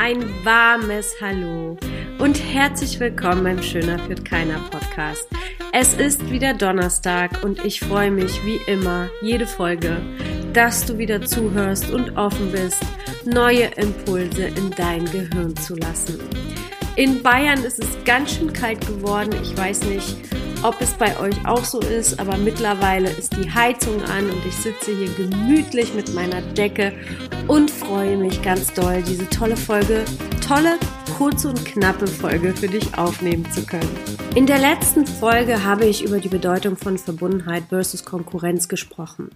ein warmes Hallo und herzlich willkommen beim Schöner führt keiner Podcast. Es ist wieder Donnerstag und ich freue mich wie immer jede Folge, dass du wieder zuhörst und offen bist, neue Impulse in dein Gehirn zu lassen. In Bayern ist es ganz schön kalt geworden. Ich weiß nicht, ob es bei euch auch so ist, aber mittlerweile ist die Heizung an und ich sitze hier gemütlich mit meiner Decke und freue mich ganz doll, diese tolle Folge, tolle, kurze und knappe Folge für dich aufnehmen zu können. In der letzten Folge habe ich über die Bedeutung von Verbundenheit versus Konkurrenz gesprochen.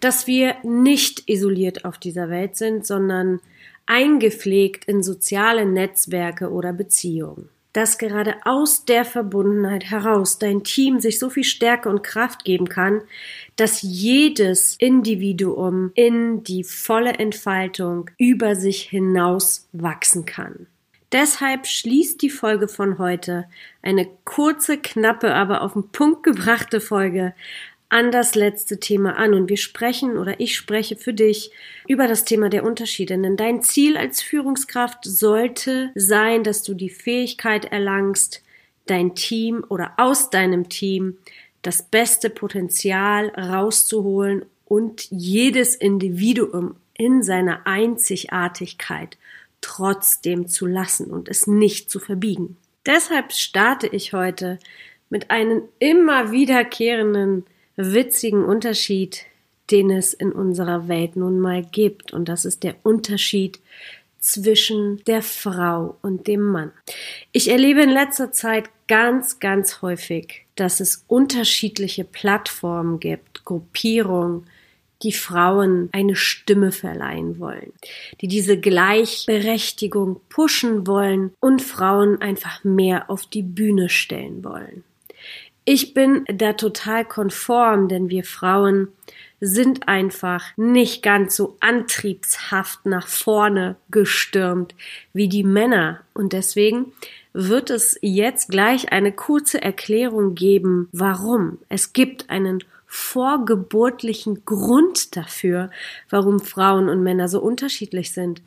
Dass wir nicht isoliert auf dieser Welt sind, sondern eingepflegt in soziale Netzwerke oder Beziehungen dass gerade aus der Verbundenheit heraus dein Team sich so viel Stärke und Kraft geben kann, dass jedes Individuum in die volle Entfaltung über sich hinaus wachsen kann. Deshalb schließt die Folge von heute, eine kurze, knappe, aber auf den Punkt gebrachte Folge, an das letzte Thema an und wir sprechen oder ich spreche für dich über das Thema der Unterschiede. Denn dein Ziel als Führungskraft sollte sein, dass du die Fähigkeit erlangst, dein Team oder aus deinem Team das beste Potenzial rauszuholen und jedes Individuum in seiner Einzigartigkeit trotzdem zu lassen und es nicht zu verbiegen. Deshalb starte ich heute mit einem immer wiederkehrenden witzigen Unterschied, den es in unserer Welt nun mal gibt. Und das ist der Unterschied zwischen der Frau und dem Mann. Ich erlebe in letzter Zeit ganz, ganz häufig, dass es unterschiedliche Plattformen gibt, Gruppierungen, die Frauen eine Stimme verleihen wollen, die diese Gleichberechtigung pushen wollen und Frauen einfach mehr auf die Bühne stellen wollen. Ich bin da total konform, denn wir Frauen sind einfach nicht ganz so antriebshaft nach vorne gestürmt wie die Männer. Und deswegen wird es jetzt gleich eine kurze Erklärung geben, warum. Es gibt einen vorgeburtlichen Grund dafür, warum Frauen und Männer so unterschiedlich sind.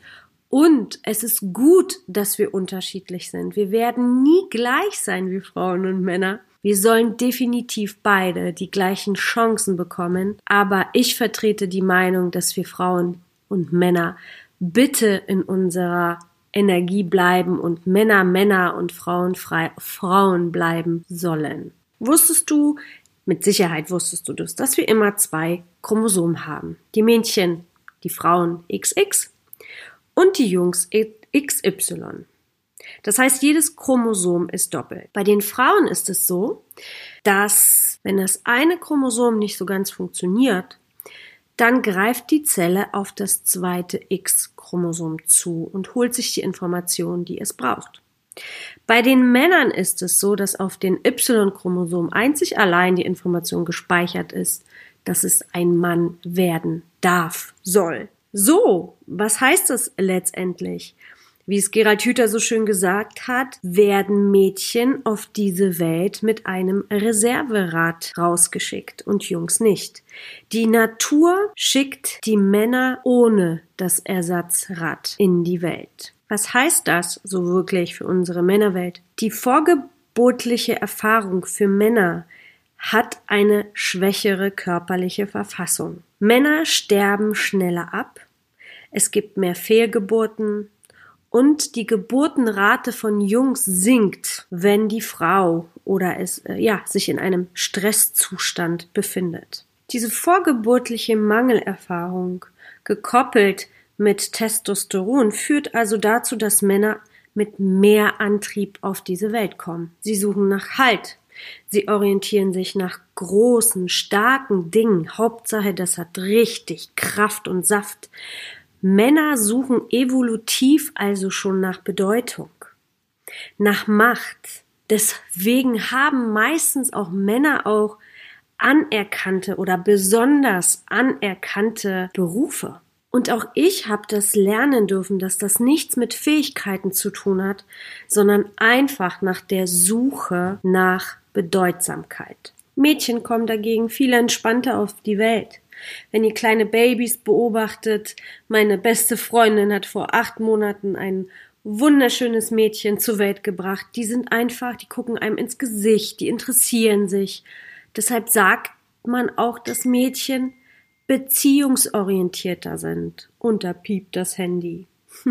Und es ist gut, dass wir unterschiedlich sind. Wir werden nie gleich sein wie Frauen und Männer. Wir sollen definitiv beide die gleichen Chancen bekommen, aber ich vertrete die Meinung, dass wir Frauen und Männer bitte in unserer Energie bleiben und Männer Männer und Frauen frei Frauen bleiben sollen. Wusstest du, mit Sicherheit wusstest du das, dass wir immer zwei Chromosomen haben. Die Mädchen, die Frauen XX und die Jungs XY. Das heißt, jedes Chromosom ist doppelt. Bei den Frauen ist es so, dass wenn das eine Chromosom nicht so ganz funktioniert, dann greift die Zelle auf das zweite X-Chromosom zu und holt sich die Informationen, die es braucht. Bei den Männern ist es so, dass auf den Y-Chromosom einzig allein die Information gespeichert ist, dass es ein Mann werden darf, soll. So, was heißt das letztendlich? Wie es Gerald Hüther so schön gesagt hat, werden Mädchen auf diese Welt mit einem Reserverad rausgeschickt und Jungs nicht. Die Natur schickt die Männer ohne das Ersatzrad in die Welt. Was heißt das so wirklich für unsere Männerwelt? Die vorgebotliche Erfahrung für Männer hat eine schwächere körperliche Verfassung. Männer sterben schneller ab, es gibt mehr Fehlgeburten, und die Geburtenrate von Jungs sinkt, wenn die Frau oder es äh, ja sich in einem Stresszustand befindet. Diese vorgeburtliche Mangelerfahrung gekoppelt mit Testosteron führt also dazu, dass Männer mit mehr Antrieb auf diese Welt kommen. Sie suchen nach Halt. Sie orientieren sich nach großen, starken Dingen. Hauptsache, das hat richtig Kraft und Saft. Männer suchen evolutiv also schon nach Bedeutung, nach Macht. Deswegen haben meistens auch Männer auch anerkannte oder besonders anerkannte Berufe. Und auch ich habe das lernen dürfen, dass das nichts mit Fähigkeiten zu tun hat, sondern einfach nach der Suche nach Bedeutsamkeit. Mädchen kommen dagegen viel entspannter auf die Welt wenn ihr kleine Babys beobachtet. Meine beste Freundin hat vor acht Monaten ein wunderschönes Mädchen zur Welt gebracht. Die sind einfach, die gucken einem ins Gesicht, die interessieren sich. Deshalb sagt man auch, dass Mädchen beziehungsorientierter sind. Und da piept das Handy.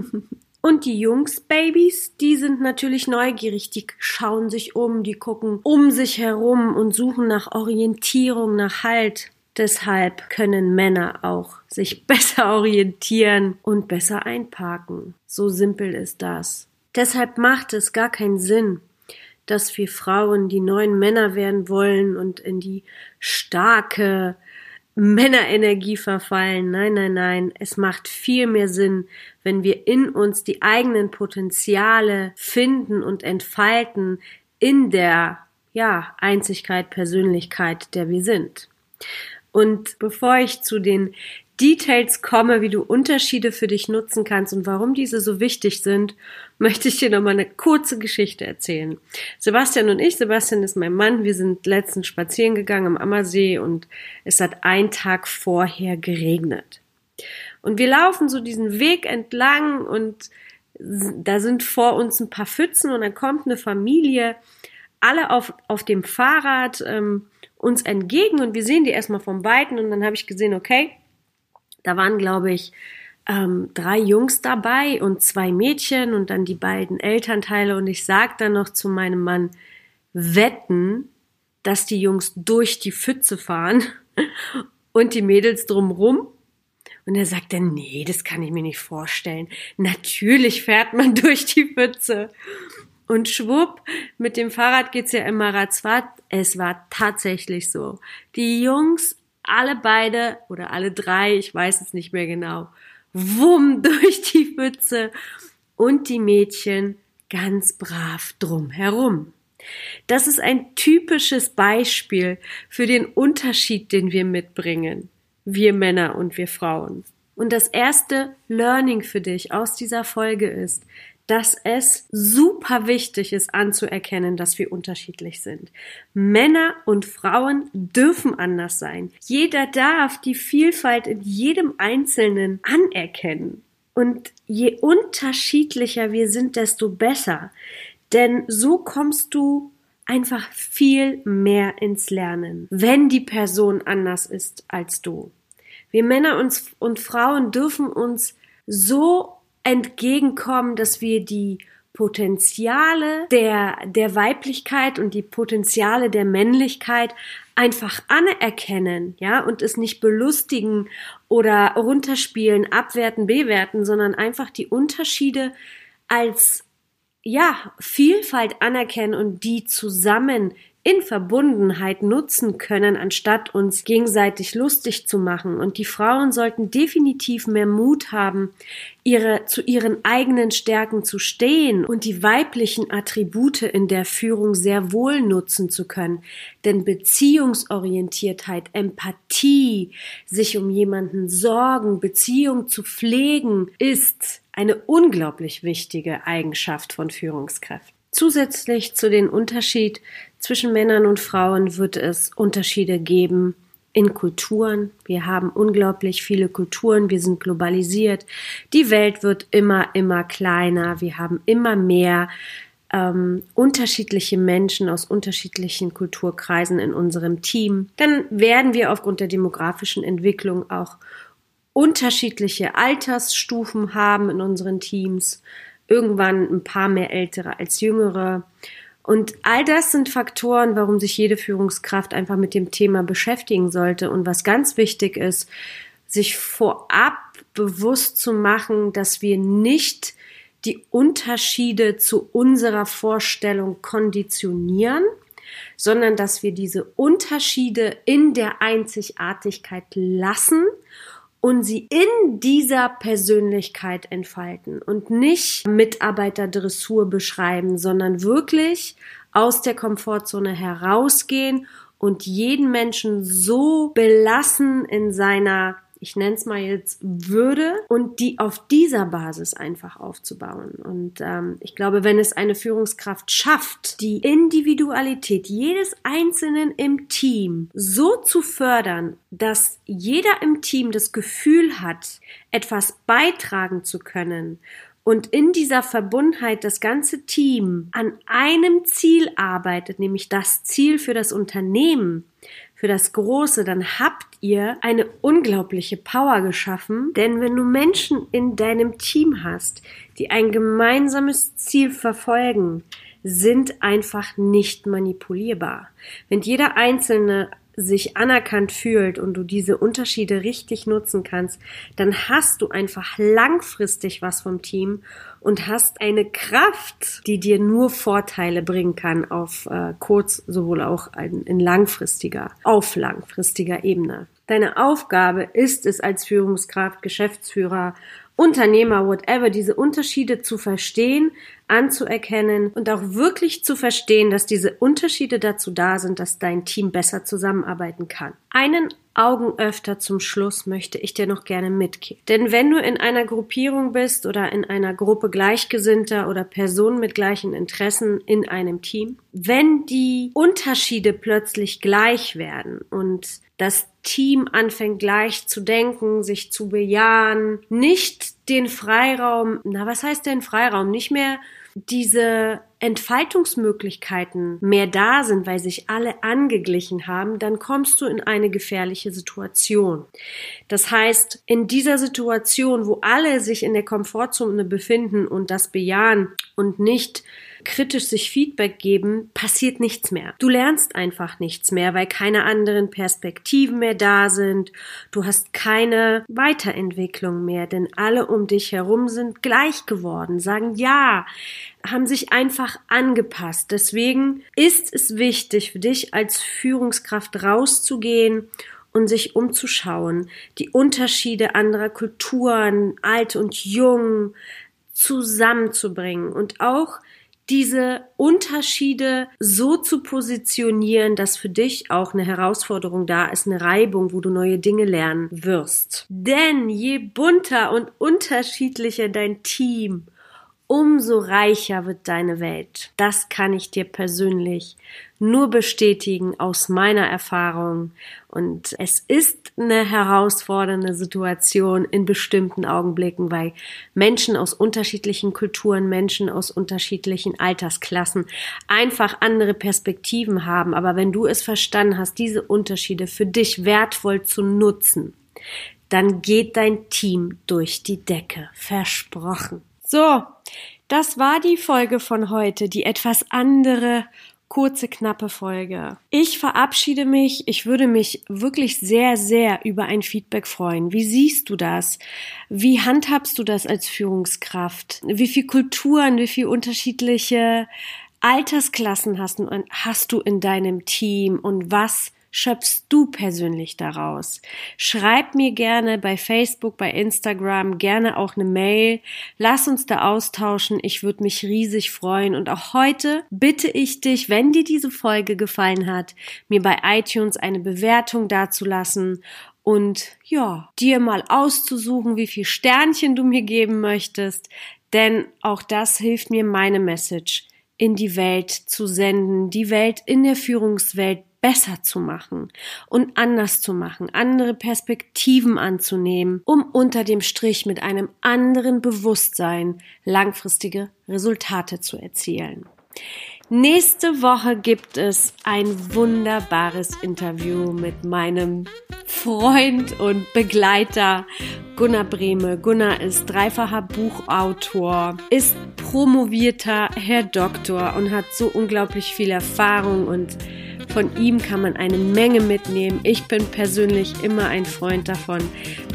Und die Jungs-Babys, die sind natürlich neugierig, die schauen sich um, die gucken um sich herum und suchen nach Orientierung, nach Halt. Deshalb können Männer auch sich besser orientieren und besser einparken. So simpel ist das. Deshalb macht es gar keinen Sinn, dass wir Frauen die neuen Männer werden wollen und in die starke Männerenergie verfallen. Nein, nein, nein. Es macht viel mehr Sinn, wenn wir in uns die eigenen Potenziale finden und entfalten in der, ja, Einzigkeit, Persönlichkeit, der wir sind. Und bevor ich zu den Details komme, wie du Unterschiede für dich nutzen kannst und warum diese so wichtig sind, möchte ich dir noch mal eine kurze Geschichte erzählen. Sebastian und ich, Sebastian ist mein Mann, wir sind letztens spazieren gegangen am Ammersee und es hat einen Tag vorher geregnet. Und wir laufen so diesen Weg entlang und da sind vor uns ein paar Pfützen und dann kommt eine Familie, alle auf, auf dem Fahrrad, ähm, uns entgegen und wir sehen die erstmal vom Weiten und dann habe ich gesehen, okay, da waren, glaube ich, ähm, drei Jungs dabei und zwei Mädchen und dann die beiden Elternteile und ich sag dann noch zu meinem Mann, wetten, dass die Jungs durch die Pfütze fahren und die Mädels drumrum. Und er sagt dann, nee, das kann ich mir nicht vorstellen. Natürlich fährt man durch die Pfütze. Und schwupp, mit dem Fahrrad geht's ja immer ratzfatz. Es war tatsächlich so. Die Jungs, alle beide oder alle drei, ich weiß es nicht mehr genau, wumm durch die Pfütze und die Mädchen ganz brav drumherum. Das ist ein typisches Beispiel für den Unterschied, den wir mitbringen, wir Männer und wir Frauen. Und das erste Learning für dich aus dieser Folge ist, dass es super wichtig ist anzuerkennen, dass wir unterschiedlich sind. Männer und Frauen dürfen anders sein. Jeder darf die Vielfalt in jedem Einzelnen anerkennen. Und je unterschiedlicher wir sind, desto besser. Denn so kommst du einfach viel mehr ins Lernen, wenn die Person anders ist als du. Wir Männer und, Frauen dürfen uns so entgegenkommen, dass wir die Potenziale der, der Weiblichkeit und die Potenziale der Männlichkeit einfach anerkennen, ja, und es nicht belustigen oder runterspielen, abwerten, bewerten, sondern einfach die Unterschiede als, ja, Vielfalt anerkennen und die zusammen in Verbundenheit nutzen können, anstatt uns gegenseitig lustig zu machen. Und die Frauen sollten definitiv mehr Mut haben, ihre, zu ihren eigenen Stärken zu stehen und die weiblichen Attribute in der Führung sehr wohl nutzen zu können. Denn Beziehungsorientiertheit, Empathie, sich um jemanden sorgen, Beziehung zu pflegen, ist eine unglaublich wichtige Eigenschaft von Führungskräften. Zusätzlich zu den Unterschied zwischen Männern und Frauen wird es Unterschiede geben in Kulturen. Wir haben unglaublich viele Kulturen, wir sind globalisiert. Die Welt wird immer, immer kleiner. Wir haben immer mehr ähm, unterschiedliche Menschen aus unterschiedlichen Kulturkreisen in unserem Team. Dann werden wir aufgrund der demografischen Entwicklung auch unterschiedliche Altersstufen haben in unseren Teams irgendwann ein paar mehr ältere als jüngere. Und all das sind Faktoren, warum sich jede Führungskraft einfach mit dem Thema beschäftigen sollte. Und was ganz wichtig ist, sich vorab bewusst zu machen, dass wir nicht die Unterschiede zu unserer Vorstellung konditionieren, sondern dass wir diese Unterschiede in der Einzigartigkeit lassen und sie in dieser Persönlichkeit entfalten und nicht Mitarbeiterdressur beschreiben, sondern wirklich aus der Komfortzone herausgehen und jeden Menschen so belassen in seiner ich nenne es mal jetzt Würde und die auf dieser Basis einfach aufzubauen. Und ähm, ich glaube, wenn es eine Führungskraft schafft, die Individualität jedes Einzelnen im Team so zu fördern, dass jeder im Team das Gefühl hat, etwas beitragen zu können und in dieser Verbundenheit das ganze Team an einem Ziel arbeitet, nämlich das Ziel für das Unternehmen, für das Große, dann habt ihr eine unglaubliche Power geschaffen. Denn wenn du Menschen in deinem Team hast, die ein gemeinsames Ziel verfolgen, sind einfach nicht manipulierbar. Wenn jeder Einzelne sich anerkannt fühlt und du diese Unterschiede richtig nutzen kannst, dann hast du einfach langfristig was vom Team und hast eine Kraft, die dir nur Vorteile bringen kann auf äh, kurz sowohl auch in, in langfristiger, auf langfristiger Ebene. Deine Aufgabe ist es als Führungskraft, Geschäftsführer, Unternehmer, whatever, diese Unterschiede zu verstehen, anzuerkennen und auch wirklich zu verstehen, dass diese Unterschiede dazu da sind, dass dein Team besser zusammenarbeiten kann. Einen Augenöfter zum Schluss möchte ich dir noch gerne mitgeben. Denn wenn du in einer Gruppierung bist oder in einer Gruppe Gleichgesinnter oder Personen mit gleichen Interessen in einem Team, wenn die Unterschiede plötzlich gleich werden und das Team anfängt gleich zu denken, sich zu bejahen, nicht den Freiraum, na was heißt denn Freiraum, nicht mehr diese Entfaltungsmöglichkeiten mehr da sind, weil sich alle angeglichen haben, dann kommst du in eine gefährliche Situation. Das heißt, in dieser Situation, wo alle sich in der Komfortzone befinden und das bejahen und nicht kritisch sich Feedback geben, passiert nichts mehr. Du lernst einfach nichts mehr, weil keine anderen Perspektiven mehr da sind. Du hast keine Weiterentwicklung mehr, denn alle um dich herum sind gleich geworden, sagen ja, haben sich einfach angepasst. Deswegen ist es wichtig für dich als Führungskraft rauszugehen und sich umzuschauen, die Unterschiede anderer Kulturen, alt und jung, zusammenzubringen und auch diese Unterschiede so zu positionieren, dass für dich auch eine Herausforderung da ist, eine Reibung, wo du neue Dinge lernen wirst. Denn je bunter und unterschiedlicher dein Team umso reicher wird deine Welt. Das kann ich dir persönlich nur bestätigen aus meiner Erfahrung. Und es ist eine herausfordernde Situation in bestimmten Augenblicken, weil Menschen aus unterschiedlichen Kulturen, Menschen aus unterschiedlichen Altersklassen einfach andere Perspektiven haben. Aber wenn du es verstanden hast, diese Unterschiede für dich wertvoll zu nutzen, dann geht dein Team durch die Decke. Versprochen. So, das war die Folge von heute, die etwas andere kurze, knappe Folge. Ich verabschiede mich. Ich würde mich wirklich sehr, sehr über ein Feedback freuen. Wie siehst du das? Wie handhabst du das als Führungskraft? Wie viel Kulturen, wie viel unterschiedliche Altersklassen hast du in deinem Team und was schöpfst du persönlich daraus? Schreib mir gerne bei Facebook, bei Instagram, gerne auch eine Mail. Lass uns da austauschen. Ich würde mich riesig freuen. Und auch heute bitte ich dich, wenn dir diese Folge gefallen hat, mir bei iTunes eine Bewertung dazulassen und ja, dir mal auszusuchen, wie viel Sternchen du mir geben möchtest, denn auch das hilft mir, meine Message in die Welt zu senden, die Welt in der Führungswelt besser zu machen und anders zu machen, andere Perspektiven anzunehmen, um unter dem Strich mit einem anderen Bewusstsein langfristige Resultate zu erzielen. Nächste Woche gibt es ein wunderbares Interview mit meinem Freund und Begleiter Gunnar Brehme. Gunnar ist dreifacher Buchautor, ist promovierter Herr Doktor und hat so unglaublich viel Erfahrung und von ihm kann man eine Menge mitnehmen. Ich bin persönlich immer ein Freund davon,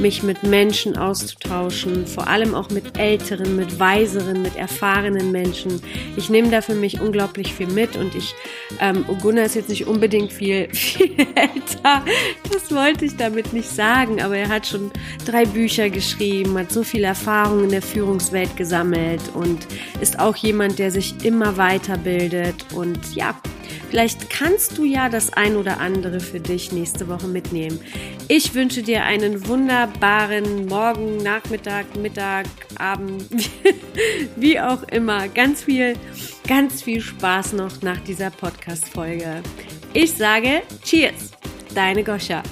mich mit Menschen auszutauschen, vor allem auch mit älteren, mit weiseren, mit erfahrenen Menschen. Ich nehme da für mich unglaublich viel mit und ich, ähm, Gunnar ist jetzt nicht unbedingt viel, viel älter. Das wollte ich damit nicht sagen, aber er hat schon drei Bücher geschrieben, hat so viel Erfahrung in der Führungswelt gesammelt und ist auch jemand, der sich immer weiterbildet und ja, Vielleicht kannst du ja das ein oder andere für dich nächste Woche mitnehmen. Ich wünsche dir einen wunderbaren Morgen, Nachmittag, Mittag, Abend, wie auch immer. Ganz viel, ganz viel Spaß noch nach dieser Podcast-Folge. Ich sage Cheers, deine Goscha.